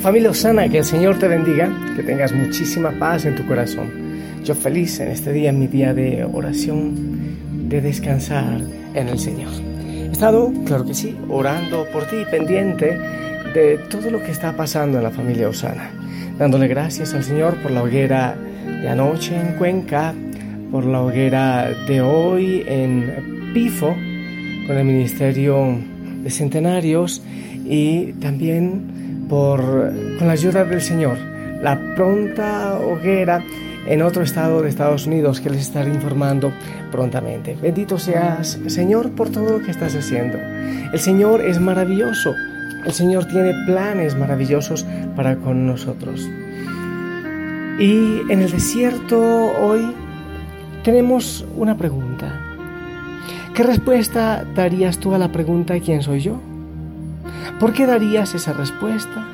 Familia Osana, que el Señor te bendiga, que tengas muchísima paz en tu corazón. Yo feliz en este día, en mi día de oración, de descansar en el Señor. He estado, claro que sí, orando por ti, pendiente de todo lo que está pasando en la familia Osana, dándole gracias al Señor por la hoguera de anoche en Cuenca, por la hoguera de hoy en Pifo, con el Ministerio de Centenarios y también con la ayuda del Señor, la pronta hoguera en otro estado de Estados Unidos que les estaré informando prontamente. Bendito seas, Señor, por todo lo que estás haciendo. El Señor es maravilloso. El Señor tiene planes maravillosos para con nosotros. Y en el desierto hoy tenemos una pregunta. ¿Qué respuesta darías tú a la pregunta ¿quién soy yo? ¿Por qué darías esa respuesta?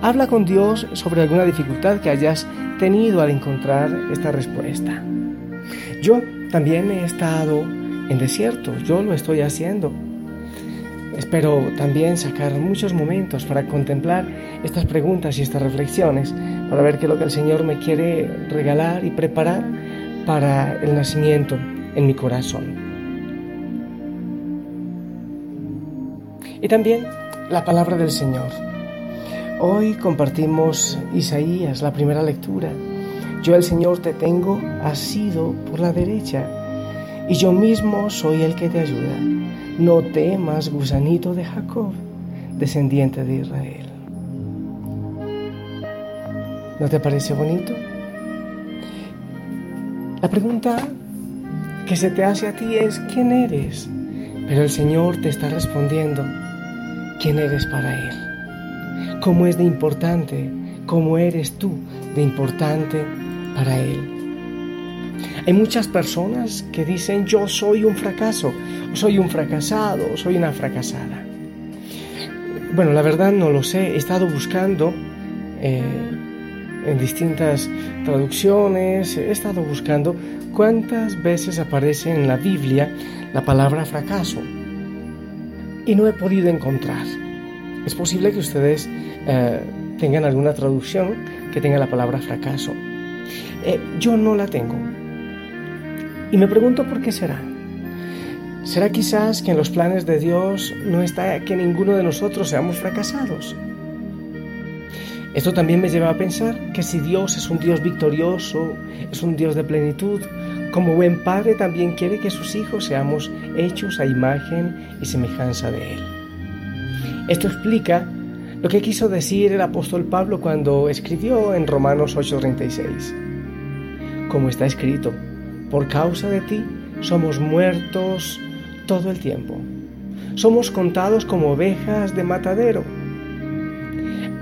Habla con Dios sobre alguna dificultad que hayas tenido al encontrar esta respuesta. Yo también he estado en desierto, yo lo estoy haciendo. Espero también sacar muchos momentos para contemplar estas preguntas y estas reflexiones, para ver qué es lo que el Señor me quiere regalar y preparar para el nacimiento en mi corazón. Y también la palabra del Señor. Hoy compartimos Isaías, la primera lectura. Yo el Señor te tengo asido por la derecha, y yo mismo soy el que te ayuda. No temas, gusanito de Jacob, descendiente de Israel. ¿No te parece bonito? La pregunta que se te hace a ti es, ¿quién eres? Pero el Señor te está respondiendo, quién eres para Él, cómo es de importante, cómo eres tú de importante para Él. Hay muchas personas que dicen yo soy un fracaso, soy un fracasado, soy una fracasada. Bueno, la verdad no lo sé, he estado buscando eh, en distintas traducciones, he estado buscando cuántas veces aparece en la Biblia la palabra fracaso y no he podido encontrar. Es posible que ustedes eh, tengan alguna traducción que tenga la palabra fracaso. Eh, yo no la tengo. Y me pregunto por qué será. ¿Será quizás que en los planes de Dios no está que ninguno de nosotros seamos fracasados? Esto también me lleva a pensar que si Dios es un Dios victorioso, es un Dios de plenitud, como buen padre también quiere que sus hijos seamos hechos a imagen y semejanza de Él. Esto explica lo que quiso decir el apóstol Pablo cuando escribió en Romanos 8:36. Como está escrito, por causa de ti somos muertos todo el tiempo. Somos contados como ovejas de matadero.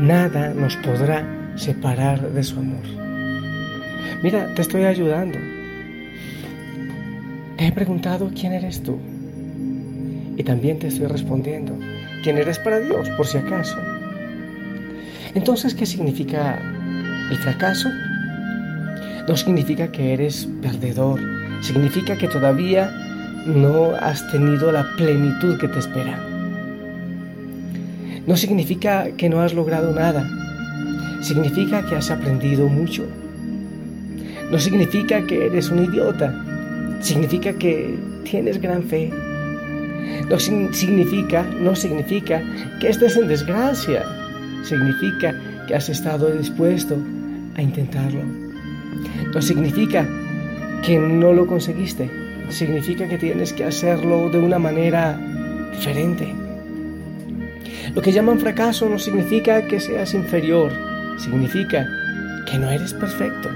Nada nos podrá separar de su amor. Mira, te estoy ayudando. Te he preguntado quién eres tú. Y también te estoy respondiendo quién eres para Dios, por si acaso. Entonces, ¿qué significa el fracaso? No significa que eres perdedor. Significa que todavía no has tenido la plenitud que te espera. No significa que no has logrado nada. Significa que has aprendido mucho No significa que eres un idiota. Significa que tienes gran fe. No significa, no significa que estés en desgracia. Significa que has estado dispuesto a intentarlo. No significa que no lo conseguiste. Significa que tienes que hacerlo de una manera diferente. Lo que llaman fracaso no significa que seas inferior, significa que no eres perfecto.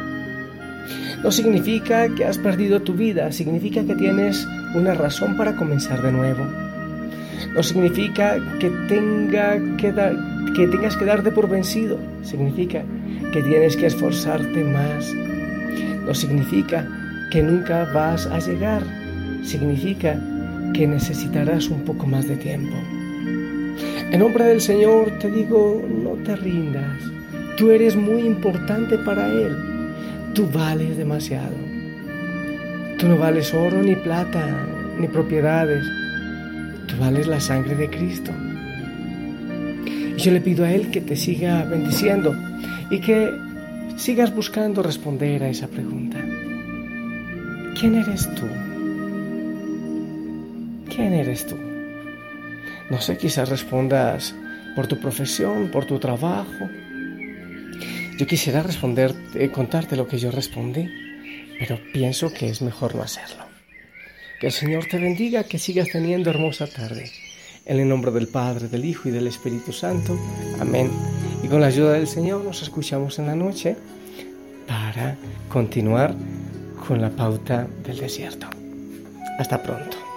No significa que has perdido tu vida, significa que tienes una razón para comenzar de nuevo. No significa que, tenga que, que tengas que darte por vencido, significa que tienes que esforzarte más. No significa que nunca vas a llegar, significa que necesitarás un poco más de tiempo. En nombre del Señor te digo, no te rindas. Tú eres muy importante para Él. Tú vales demasiado. Tú no vales oro ni plata ni propiedades. Tú vales la sangre de Cristo. Y yo le pido a Él que te siga bendiciendo y que sigas buscando responder a esa pregunta. ¿Quién eres tú? ¿Quién eres tú? No sé, quizás respondas por tu profesión, por tu trabajo. Yo quisiera responder, eh, contarte lo que yo respondí, pero pienso que es mejor no hacerlo. Que el Señor te bendiga, que sigas teniendo hermosa tarde. En el nombre del Padre, del Hijo y del Espíritu Santo. Amén. Y con la ayuda del Señor nos escuchamos en la noche para continuar con la pauta del desierto. Hasta pronto.